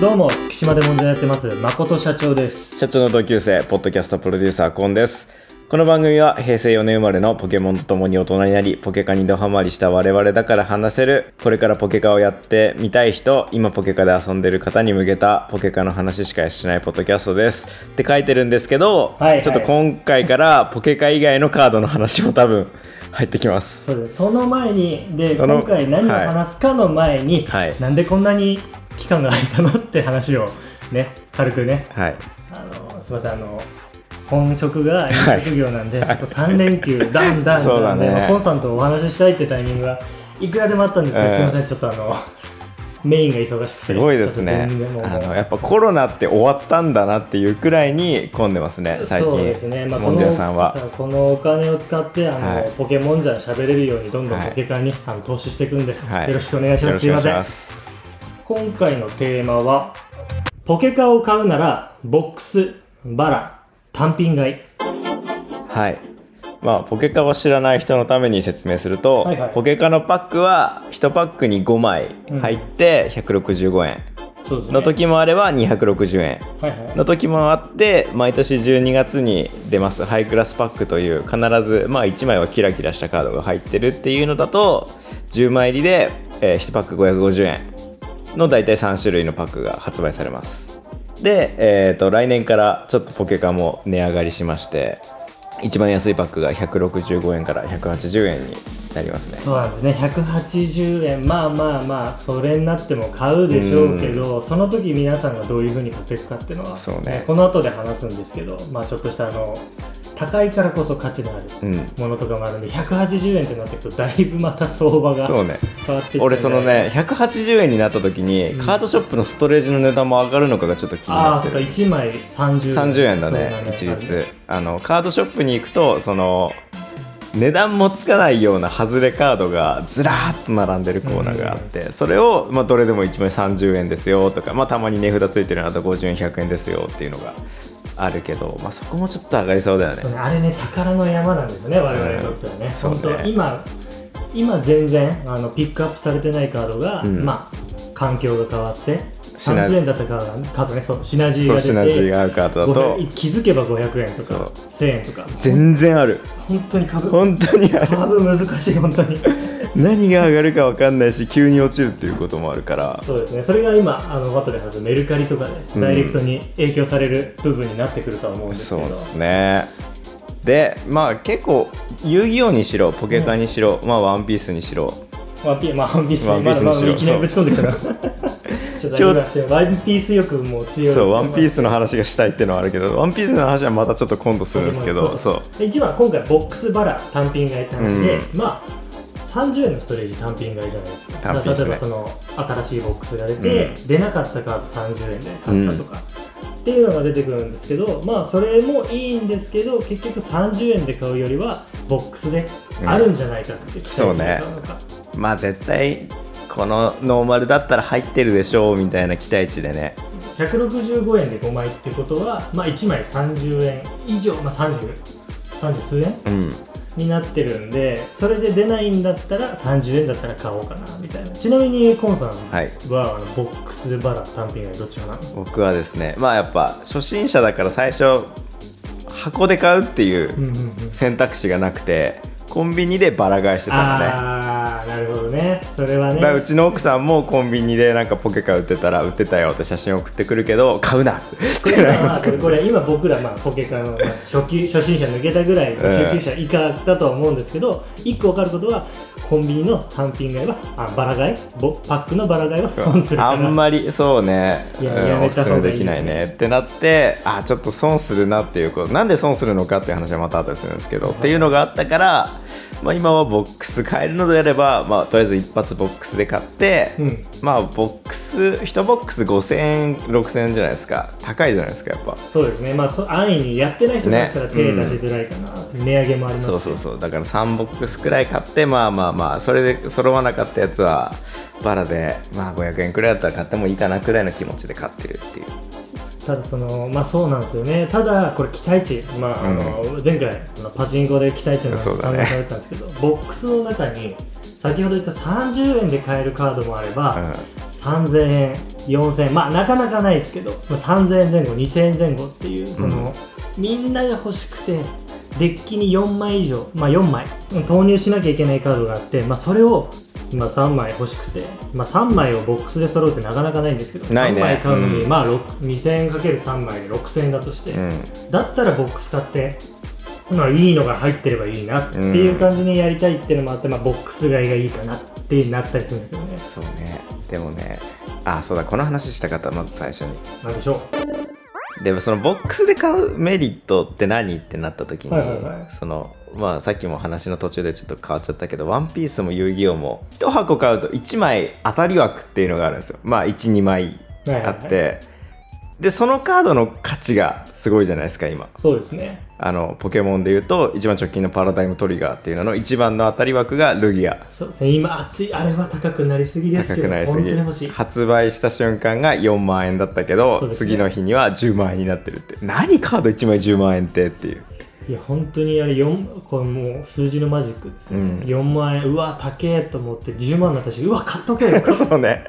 どうも月島で問題やってます誠社長です。社長の同級生ポッドキャストプロデューサーコンです。この番組は平成4年生まれのポケモンと共に大人になりポケカにドハマりした我々だから話せるこれからポケカをやってみたい人今ポケカで遊んでる方に向けたポケカの話しかしないポッドキャストです。って書いてるんですけど、はいはい。ちょっと今回からポケカ以外のカードの話も多分入ってきます。そうです。その前にで今回何を話すかの前に、はい。なんでこんなに期間が空いたのって話をね軽くね。はい。あのすみませんあの本職が飲食業なんで、ちょっと3連休だんだんだんで、まあコンさんとお話ししたいってタイミングはいくらでもあったんですけど、うんすみませんちょっとあのメインが忙しくてすごいですね。あのやっぱコロナって終わったんだなっていうくらいに混んでますね最近そうですね、まあ、モンジャさんは。このお金を使ってあの、はい。ポケモンじゃん喋れるようにどんどんはいポケカンに、あの投資していくんで、はい。よろしくお願いします。すいません今回のテーマはポケカを買うならボックスバラ単品買い。はい。まあ、ポケカを知らない人のために説明すると、はいはい。ポケカのパックは1パックに5枚入って165円。の時もあれば260円。の時もあって毎年12月に出ますハイクラスパックという必ず、まあ、1枚はキラキラしたカードが入ってるっていうのだと10枚入りで、え1パック550円の大体3種類のパックが発売されます。で、えー、と来年からちょっとポケカも値上がりしまして一番安いパックが165円から180円になりますね。そうなんですね。180円。まあまあまあそれになっても買うでしょうけど、その時皆さんがどういうふうに買っていくかっていうのは、そうね。この後で話すんですけどまあちょっとしたあの高いからこそ価値のあるうん。ものとかもあるんで180円ってなってくるとだいぶまた相場がそうね。変わってっちゃうんで俺そのね180円になった時に、うん。カードショップのストレージの値段も上がるのかがちょっと気にああそっかなってる1枚30円。30円だそうね。一律。あのカードショップに行くとその値段もつかないような外れカードがずらーっと並んでるコーナーがあって、それを、まあ、どれでも1枚30円ですよとか、まあ、たまに値札ついてるのだと50円100円ですよっていうのがあるけど、まあ、そこもちょっと上がりそうだよね。ねあれね宝の山なんですよね我々にとってはね、そうね。本当今今全然あのピックアップされてないカードが、うん。まあ環境が変わってシナ30円だったカードがカードねそうシナジーが出てシナジーが合うカードだと。500気づけば500円とか1000円とか。全然ある。本当に株本当にある。株難しい本当に何が上がるか分かんないし急に落ちるっていうこともあるから。そうですね。それが今あの後で話すメルカリとかで、うん。ダイレクトに影響される部分になってくるとは思うんですけど。そうですね。でまあ結構遊戯王にしろポケカにしろ、まあワンピースにしろ。ワンピース、まあ、ワンピース、まだまだにしろ。いきなりぶち込んできたな。今ワンピースよくもう強い。そうワンピースの話がしたいっていうのはあるけどワンピースの話はまたちょっと今度するんですけどそうで一番今回ボックスバラ単品買いって話で、うまあ30円のストレージ単品買いじゃないですか。単品ですね。例えばその新しいボックスが出て、う出なかったカード30円で買ったとか。っていうのが出てくるんですけどまあそれもいいんですけど結局30円で買うよりはボックスであるんじゃないかって期待値で買うのか、まあ絶対このノーマルだったら入ってるでしょうみたいな期待値でね。165円で5枚ってことは、まあ、1枚30円以上、まあ、30, 30数円うんになってるんでそれで出ないんだったら30円だったら買おうかなみたいな。ちなみにコンさんはいは、あのボックスバラ単品がどっちかな僕はですねまあやっぱ初心者だから最初箱で買うっていう選択肢がなくてコンビニでバラ買いしてたのね。ああなるほどね。それはね。だからうちの奥さんもコンビニでなんかポケカ売ってたら売ってたよって写真送ってくるけど買うなこれ今まあこれこれ今僕らまあポケカのまあ初級初心者抜けたぐらいの中級者以下だとは思うんですけど一個分かることはコンビニの単品買いはあバラ買い？ボパックのバラ買いは損するから。あんまりそうね。いやうんやめおすすめた方がいいできないねってなってあちょっと損するなっていうこと。なんで損するのかっていう話はまた後でするんですけど、っていうのがあったから、まあ、今はボックス買えるのであれば、まあ、とりあえず一発ボックスで買って、うん。まあボックス1ボックス5000円6000円じゃないですか。高いじゃないですかやっぱ。そうですね。まあそ安易にやってない人だったらね手出しづらいかな、値上げもありますしそうそうそう。だから3ボックスくらい買ってまあまあまあそれで揃わなかったやつはバラでまあ500円くらいだったら買ってもいいかなくらいの気持ちで買ってるっていうただそのまあそうなんですよね。ただこれ期待値まああの、前回あのパチンコで期待値の話そうだね。参加されたんですけど、ボックスの中に先ほど言った30円で買えるカードもあれば、うん。3000円4000まあなかなかないですけど、まあ、3000円前後2000円前後っていうその、うんみんなが欲しくてデッキに4枚以上まあ4枚うん投入しなきゃいけないカードがあって、まあ、それを今3枚欲しくて、まあ、3枚をボックスで揃うってなかなかないんですけどないね。3枚買うのに、うん。まあ6 2000円かける3枚で6000円だとして、うん。だったらボックス買って、まあ、いいのが入ってればいいなっていう感じにやりたいっていうのもあって、まあ、ボックス買いがいいかなってなったりするんですけどね。そうね。でもね。あそうだ。この話したかった。まず最初に。なんでしょでもそのボックスで買うメリットって何ってなった時に、はいはいはい。そのまあさっきも話の途中でちょっと変わっちゃったけど「ワンピースも遊戯王も1箱買うと1枚当たり枠っていうのがあるんですよ。まあ12枚う、はいはいはい。あって、でそのカードの価値がすごいじゃないですか今そうですね。あのポケモンでいうと一番直近のパラダイムトリガーっていうのの一番の当たり枠がルギアそうですね。今、熱い、あれは高くなりすぎです高けど、本当くなりすぎに欲しい。発売した瞬間が4万円だったけそど、ね次の日には10万円になってるって何カード1枚10万円ってっていういや、本当にあれ、四これもう数字のマジックですね。うん4万円、うわ、高えと思って10万になったし、うわ、買っとけよ。そうね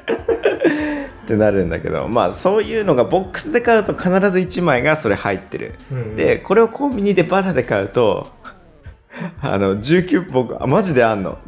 ってなるんだけどまあそういうのがボックスで買うと必ず1枚がそれ入ってる、うん。でこれをコンビニでバラで買うとあの19僕あマジであんの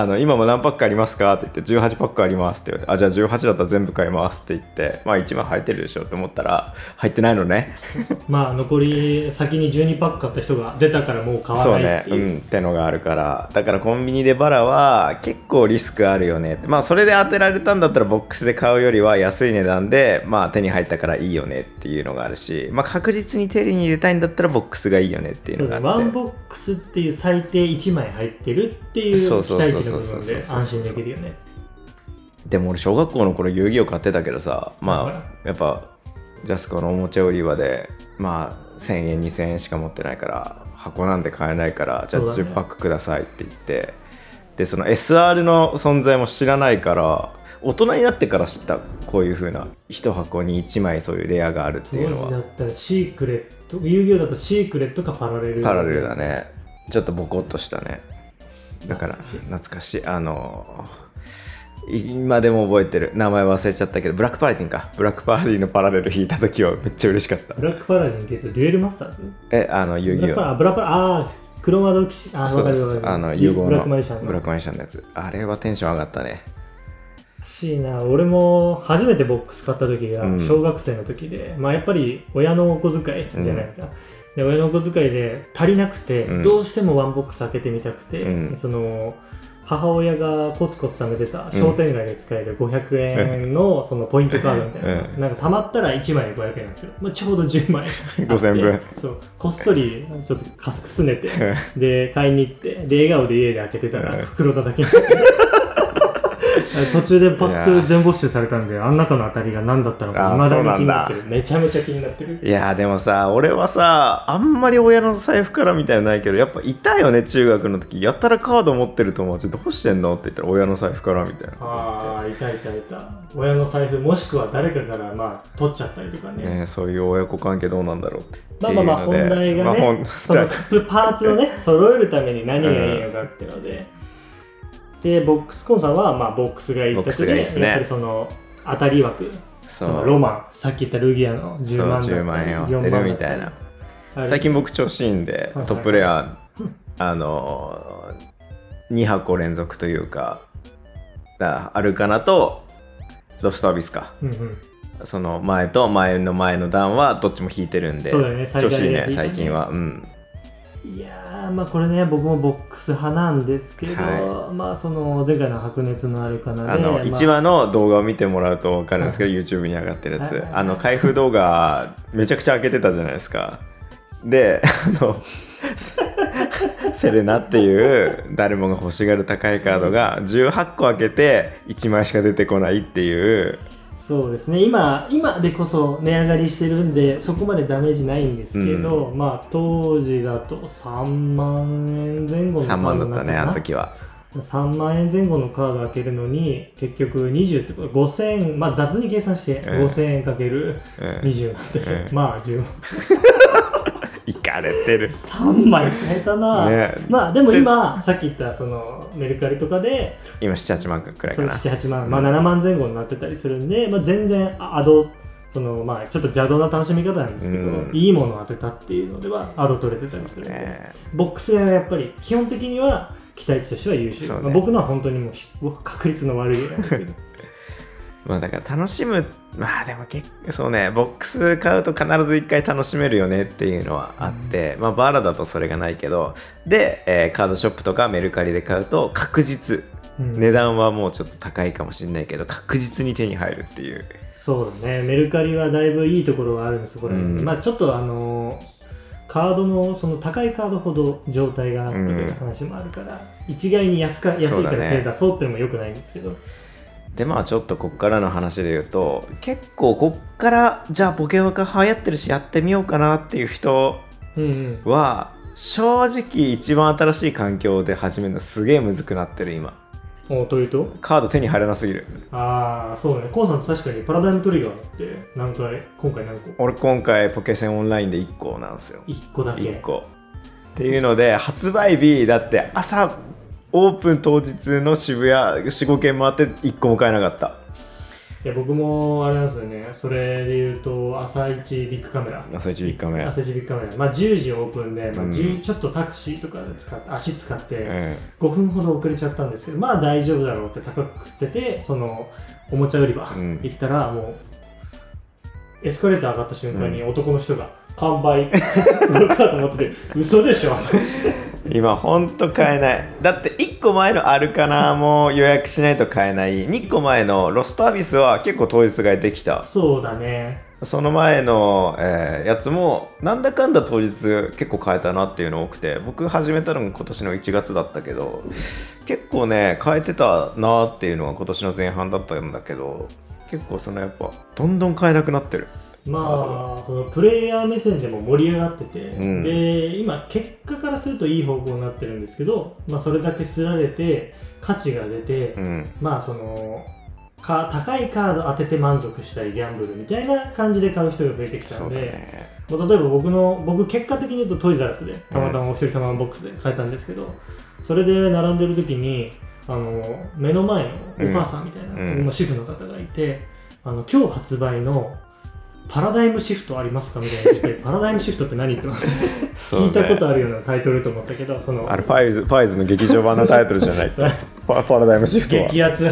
あの今も何パックありますかって言って18パックありますって言われてあじゃあ18だったら全部買いますって言ってまあ1枚入ってるでしょって思ったら入ってないのね。まあ、残り、先に12パック買った人が出たからもう買わそうないっねう。ていう。んってのがあるから。だからコンビニでバラは結構リスクあるよね。まあそれで当てられたんだったらボックスで買うよりは安い値段でまあ手に入ったからいいよねっていうのがあるしまあ確実に手に入れたいんだったらボックスがいいよねっていうそうのがあって。ね。ワンボックスっていう最低1枚入ってるっていうそう期そうそうそう。待値の部分で安心できるよね。でも俺小学校の頃遊戯王買ってたけどさはいまあやっぱジャスコのおもちゃ売り場でまあ1000円2000円しか持ってないから箱なんで買えないからじゃあそうだね。10パックくださいって言って。でその SR の存在も知らないから大人になってから知ったこういう風な。一箱に1枚そういうレアがあるって当いうのは。時だったらシークレット、遊戯王だとシークレットかパラレル。パラレルだ。ね。ちょっとボコっとしたねだから懐かしい。あの今でも覚えてる。名前忘れちゃったけどブラックパラディンか。ブラックパラディンのパラレル引いた時はめっちゃ嬉しかった。ブラックパラディンって言うとデュエルマスターズ？えあの遊戯王。ブラックパラ、ああー、黒窓騎士、あそうそうわかる。あの融合のブラックマジシャンの。ブラックマジシャンのやつ。あれはテンション上がったね。欲しいな俺も初めてボックス買った時がうん。小学生の時で、まあやっぱり親のお小遣いじゃないか、で親のお小遣いで足りなくて、うん。どうしてもワンボックス開けてみたくて、うん。その母親がコツコツ貯めてた商店街で使える500円のそのポイントカードみたいな、うん。なんか貯まったら1枚で500円なんですけど、まあ、ちょうど10枚。あって5000円分。そう。こっそりちょっとかすくすねて。で買いに行ってで笑顔で家で開けてたらうん。袋叩きになって途中でパック全没収されたんであん中の当たりが何だったのかあー未だに気になってそる。めちゃめちゃ気になってる。いやーでもさ俺はさあんまり親の財布からみたいなのないけどやっぱいたよね中学の時。やったらカード持ってる友達どうしてんのって言ったら親の財布からみたいな。ああいたいたいた。親の財布もしくは誰かからまあ取っちゃったりとかね。ね、そういう親子関係どうなんだろうってまあまあまあ本題がね、まあ本そのパーツをね 揃えるために何がいいのかっていうので、でボックスコンさんはまあボックスがいいってボックスがいいっすね。やっぱりその当たり枠そのロマン。さっき言ったルギアの10万だったり10万円を4当てるみたいな。最近僕調子いいんで、トップレア あの2箱連続というかあアルカナとロストアビスか。うんうん。その前と前の前の段はどっちも引いてるんでそうだよね調子いいね。最近は。うんいやーまあこれね僕もボックス派なんですけど、はまあその前回の白熱のあるかなであの、まあ1話の動画を見てもらうと分かるんですけど、YouTube に上がってるやつ、あの開封動画めちゃくちゃ開けてたじゃないですか。であの セレナっていう誰もが欲しがる高いカードが18個開けて1枚しか出てこないっていうそうですね。今今でこそ値上がりしてるんでそこまでダメージないんですけど、まあ当時だと3万円前後のカ3万だードったねあの時は。3万円前後のカード開けるのに結局20ってこと5000円まあ雑に計算してうん5000円かけるうん。20なんで、うん。まあ10万いかれてる。3枚買えたな、ね。まあでも今さっき言ったそのメルカリとかで今78万くらいかな。78万、まあ、7万前後になってたりするんで、まあ、全然あアドそのまあちょっと邪道な楽しみ方なんですけど、うん。いいものを当てたっていうのではアド取れてたりするんで、ね。ボックス屋はやっぱり基本的には期待値としては優秀、ね。まあ、僕のは本当にもうひ確率の悪いなんですけどまあだから楽しむまあでも結構そうねボックス買うと必ず一回楽しめるよねっていうのはあって、まあバーラだとそれがないけどで、えーカードショップとかメルカリで買うと確実うん。値段はもうちょっと高いかもしれないけど確実に手に入るっていう。そうだねメルカリはだいぶいいところがあるんですこれ、うん。まあちょっとあのカードもその高いカードほど状態があってうんいう話もあるから、一概に安か安いから手出そうっていうのもよくないんですけど、でまあちょっとこっからの話で言うと結構こっからじゃあポケモンが流行ってるしやってみようかなっていう人うんうん、は正直一番新しい環境で始めるのすげえむずくなってる今。おというと？カード手に入らなすぎる。ああそうね。コンさん確かにパラダイムトリガーって何回？今回何個？俺今回ポケセンオンラインで1個なんですよ ?1 個だけ。1個。っていうので発売日だって朝オープン当日の渋谷45軒回って1個も買えなかった。いや僕もあれなんですよね。それで言うと朝一ビッグカメラ。朝一3日目朝一ビッグカメラ。まあ10時オープンで、まあうん。10ちょっとタクシーとかで使って足使って、うん5分ほど遅れちゃったんですけどまあ大丈夫だろうって高く食っててそのおもちゃ売り場うん。行ったらもうエスカレーター上がった瞬間に男の人が完売カード持ってて嘘でしょ今ほんと買えない。だって1個前のアルカナも予約しないと買えない。2個前のロストアビスは結構当日買いできた。そうだね。その前の、えーやつもなんだかんだ当日結構買えたなっていうの多くて。僕始めたのが今年の1月だったけど結構ね買えてたなっていうのが今年の前半だったんだけど結構そのやっぱどんどん買えなくなってるまあそのプレイヤー目線でも盛り上がってて、うん。で今結果からするといい方向になってるんですけど、まあ、それだけすられて価値が出て、うん。まあそのか高いカード当てて満足したいギャンブルみたいな感じで買う人が増えてきたんで、ね。まあ例えば僕の僕結果的に言うとトイザらスでたまたまお一人様のボックスで買えたんですけど、それで並んでる時にあの目の前のお母さんみたいな、うん。主婦の方がいてあの今日発売のパラダイムシフトありますかみたいな言ってパラダイムシフトって何言って。聞いたことあるようなタイトルと思ったけどそのあれファイズファイズの劇場版のタイトルじゃない。パパラダイムシフトは。激アツ。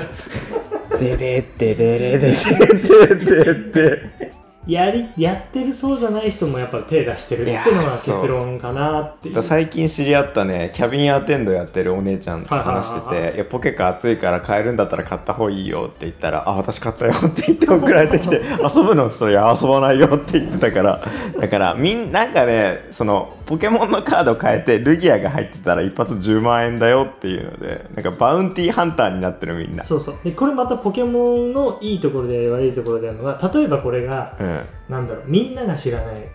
でででででででででやりやってるそうじゃない人もやっぱ手出してるっていうのが結論かなっていう。最近知り合ったねキャビンアテンドやってるお姉ちゃんと話してはいはいはいはい。て「いやポケカ熱いから買えるんだったら買った方がいいよ」って言ったら「あ私買ったよ」って言って送られてきて「遊ぶの?」って言ったら「いや遊ばないよ」って言ってたから。だからみんなんかねそのポケモンのカード変えてルギアが入ってたら一発10万円だよっていうのでなんかバウンティーハンターになってるみんな。そうそう。でこれまたポケモンのいいところで悪いところであるのが例えばこれがうん。なんだろうみんなが知らない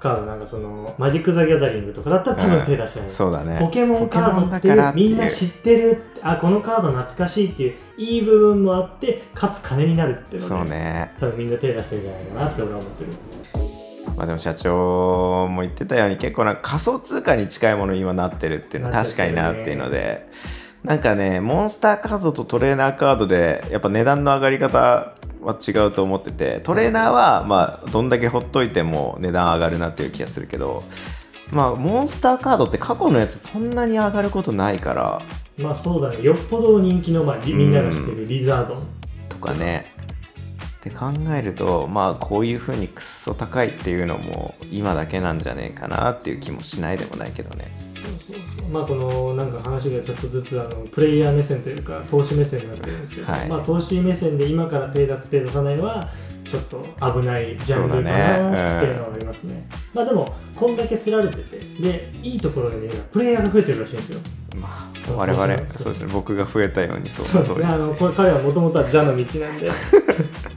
カードなんかそのマジック・ザ・ギャザリングとかだったら多分手出してない、そうだね。ポケモンカードっていうみんな知ってるあこのカード懐かしいっていういい部分もあってかつ金になるっていうそうので、ね。多分みんな手出してるんじゃないかなって俺は思ってるまあでも社長も言ってたように結構な仮想通貨に近いものに今なってるっていうのは確かになっていうのでなんかねモンスターカードとトレーナーカードでやっぱ値段の上がり方は違うと思っててトレーナーはまあどんだけほっといても値段上がるなっていう気がするけどまあモンスターカードって過去のやつそんなに上がることないから。まあそうだね。よっぽど人気の、まあ、リみんなが知ってるリザードン。とかねって考えるとまあこういう風にくっそ高いっていうのも今だけなんじゃねえかなっていう気もしないでもないけどね。そうそうそう。まあこのなんか話がちょっとずつあのプレイヤー目線というか投資目線になってるんですけど、はい。まあ投資目線で今から手出す手出さないはちょっと危ないジャンルかなっていうのはありますね。まあでもこんだけすられててでいいところで見るのはプレイヤーが増えてるらしいんですよ。まあ我々そう。ですね。僕が増えたようにそうそうですね。あのこれ彼はもともとはジャの道なんで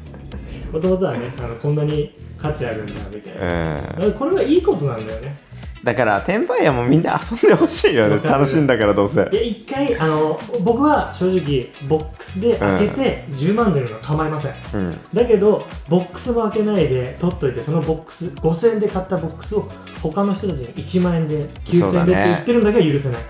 もともとはねあのこんなに価値あるんだみたいな、うん。これはいいことなんだよね。だから転売屋もみんな遊んでほしいよね。楽しいんだからどうせ。いや一回あの僕は正直ボックスで開けて10万出るのは構いません、うん。だけどボックスも開けないで取っといてそのボックス5000円で買ったボックスを他の人たちに1万円で9000円でって言ってるんだけは許せない。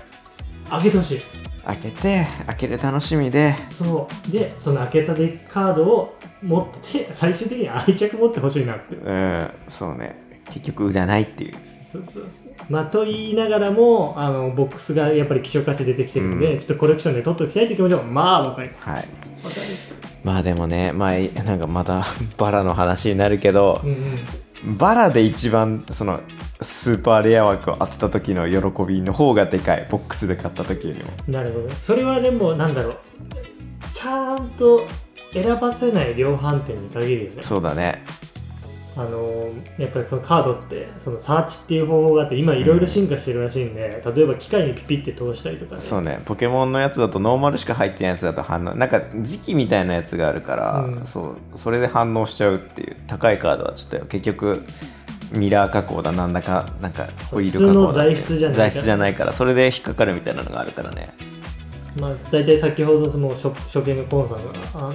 開けてほしい開けて開ける楽しみで。そう。でその開けたデッカードを持って最終的に愛着持ってほしいなって。うんそうね。結局売らないっていう。そうそうそう。まあと言いながらもあのボックスがやっぱり希少価値出てきてるので、うん。ちょっとコレクションで取っておきたいって気持ちはまあわかります。はい。わかるまあでもねまあなんかまたバラの話になるけどうんうん。バラで一番そのスーパーレア枠を当てた時の喜びの方がでかい。ボックスで買った時よりも。なるほど。それはでもなんだろう。ちゃんと選ばせない量販店に限るよね。そうだね。あのーやっぱりこのカードってそのサーチっていう方法があって今いろいろ進化してるらしいんで、例えば機械にピピって通したりとかね。そうね。ポケモンのやつだとノーマルしか入ってないやつだと反応なんか時期みたいなやつがあるから、うん。そうそれで反応しちゃうっていう高いカードはちょっと結局ミラー加工だなんだかなんかホイール加工材質じゃないから。材質じゃないからそれで引っかかるみたいなのがあるからね。まあ、大体先ほどその初初見のコンさんがあの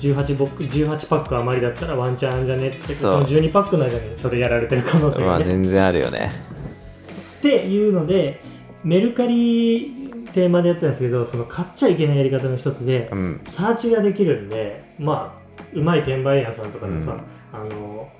18ボック18パック余りだったらワンチャンじゃねってその12パックの間にそれやられてる可能性まがね、あ全然あるよね。っていうのでメルカリテーマでやったんですけどその買っちゃいけないやり方の一つで、うん。サーチができるんでまあうまい転売屋さんとかでさ、うん。あのあ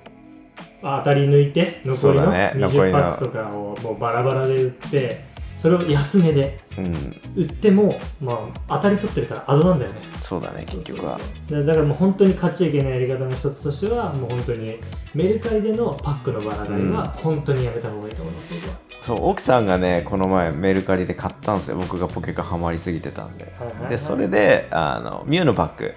当たり抜いいて残りのそうだね。残り20のパックとかをもうバラバラで売ってそれを安値でうん。売っても、まあ、当たり取ってるからアドなんだよね。そうだね結局は。だからもう本当に買っちゃいけないやり方の一つとしてはもう本当にメルカリでのパックのバラ買いは本当にやめた方がいいと思います、僕は。そう奥さんがねこの前メルカリで買ったんですよ。僕がポケカハマりすぎてたんで、でそれであのミュウのパック。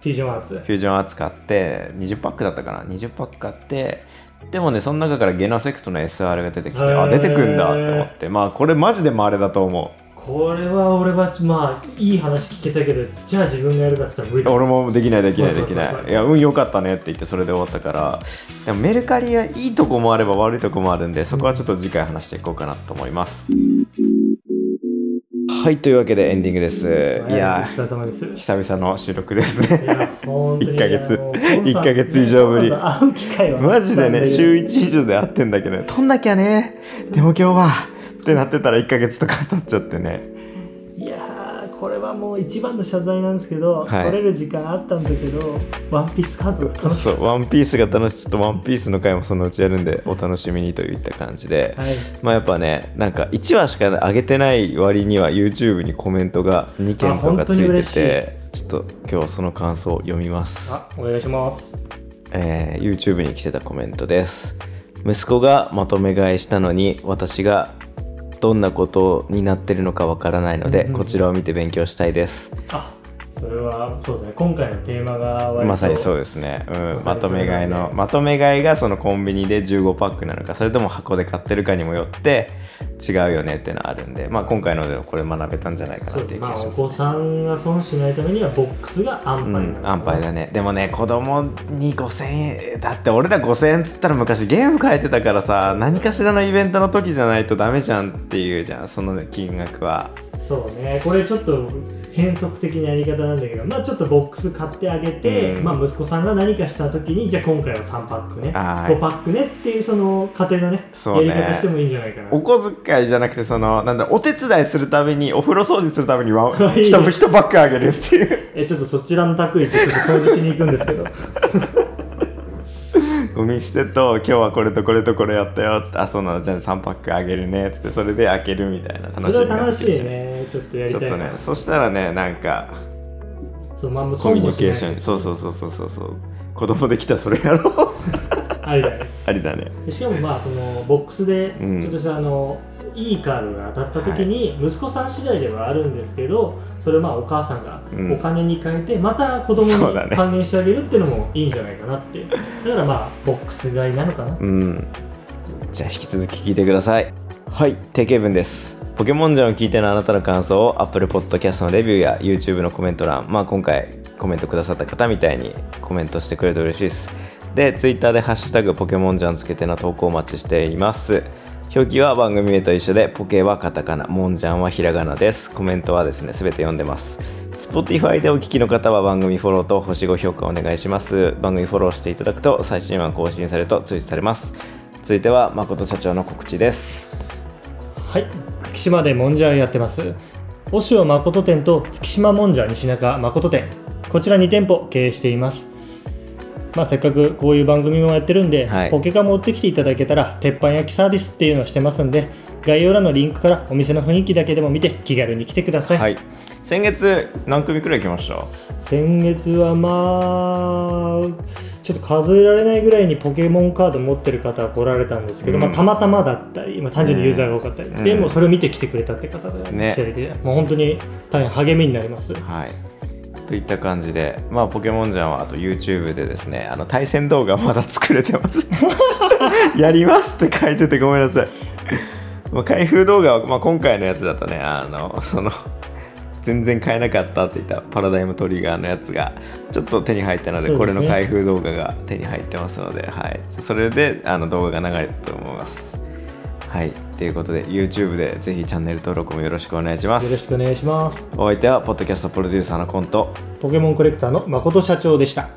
フュージョンアーツ。フュージョンアーツ買って20パックだったかな？20パック買ってでもねその中からゲナセクトの SR が出てきてあ出てくんだって思ってまあこれマジでもあれだと思これは俺はまあいい話聞けたけどじゃあ自分がやるかって言ったら無理だ。う俺もできないできないできない。いや運良かったねって言ってそれで終わったから。でもメルカリはいいとこもあれば悪いとこもあるんでそこはちょっと次回話していこうかなと思いますはいというわけでエンディングです。いやお疲れ様です。久々の収録です。ね本当に 一ヶ月もうコンさん一ヶ月以上ぶり。会う機会はマジでね週一1以上で会ってんだけどね。撮んなきゃね。でも今日はってなってたら1ヶ月とか経っちゃってねもう一番の謝罪なんですけど、はい。取れる時間あったんだけどワンピースカードが楽しそうワンピースが楽しいちょっとワンピースの回もそのうちやるんでお楽しみにといった感じで、たはい。まあやっぱねなんか1話しか上げてない割には YouTube にコメントが2件とかついててちょっと今日はその感想を読みます。あお願いします。えー YouTube に来てたコメントです。息子がまとめ買いしたのに私がどんなことになってるのかわからないので、うんうんこちらを見て勉強したいです。あそれはそうですね。今回のテーマがまさにそうですね、うん、まとめ買いのまとめ買いがそのコンビニで15パックなのかそれとも箱で買ってるかにもよって違うよねっていうのはあるんで、まあ、今回のでこれ学べたんじゃないかなっていう気がします、子さんが損しないためにはボックスが安う牌なのかな、ん、安牌だね。でもね子供に5000円だって俺ら5000円っつったら昔ゲーム変えてたからさ何かしらのイベントの時じゃないとダメじゃんっていうじゃんその金額はそうね。これちょっと変則的なやり方なんだけどまあちょっとボックス買ってあげて、うん。まあ息子さんが何かした時にじゃあ今回は3パックね。はい。5パックねっていうその家庭のねね。やり方してもいいんじゃないかな。お小遣いじゃなくてそのなんだお手伝いするためにお風呂掃除するためにワン いいね。一一バッグあげるっていう。えちょっとそちらの宅行ってちょっと掃除しに行くんですけど ゴミ捨てと今日はこれとこれとこれやったよっつってあそうなのじゃあ3パックあげるねっつってそれで開けるみたいな楽しみそれは楽しいね。ちょっとやりちょったとねそしたらねなんかそうまあもうコミュニケーションそうそうそうそうそうそう。子供できたらそれやろう。ありだね。ありだね。でしかもまあそのボックスでうん。ちょっとしたあの、いいカードが当たった時に息子さん次第ではあるんですけどそれをまあお母さんがうん。お金に変えてまた子供に還元してあげるっていうのもいいんじゃないかなって。だからまあボックス買いなのかな。うん。じゃあ引き続き聞いてください。はい定型文です。ポケモンジャンを聞いてのあなたの感想を Apple Podcast のレビューや YouTube のコメント欄まあ今回コメントくださった方みたいにコメントしてくれると嬉しいです。で Twitter で「ハッシュタグポケモンジャン」つけての投稿お待ちしています表記は番組名と一緒でポケはカタカナモンジャンはひらがなです。コメントはですねすべて読んでます。Spotify でお聞きの方は番組フォローと星5評価お願いします。番組フォローしていただくと最新話更新されると通知されます。続いては誠社長の告知です。はい月島でもんじゃやってます。押尾誠店と月島もんじゃ西中誠店。こちら2店舗経営しています。まあ、せっかくこういう番組もやってるんで、はい。ポケカ持ってきていただけたら鉄板焼きサービスっていうのをしてますんで概要欄のリンクからお店の雰囲気だけでも見て気軽に来てください、はい。先月何組くらい来ました？先月はまあちょっと数えられないぐらいにポケモンカード持ってる方は来られたんですけど、うん。まあ、たまたまだったり、まあ、単純にユーザーが多かったり、うん。でもそれを見て来てくれたって方がね来てて、もう本当に大変励みになります。はい。といった感じで、まあ、ポケモンジャンはあと YouTube でですね、あの対戦動画まだ作れてます。やりますって書いててごめんなさい。まあ、開封動画は、まあ、今回のやつだとね、あの、その、全然買えなかったって言ったパラダイムトリガーのやつがちょっと手に入ったのでねこれの開封動画が手に入ってますので、はい、それであの動画が流れたと思います。はい、ということで YouTube でぜひチャンネル登録もよろしくお願いしまよろす。しくお願いします。お相手はポッドキャストプロデューサーのコント。ポケモンコレクターの誠社長でした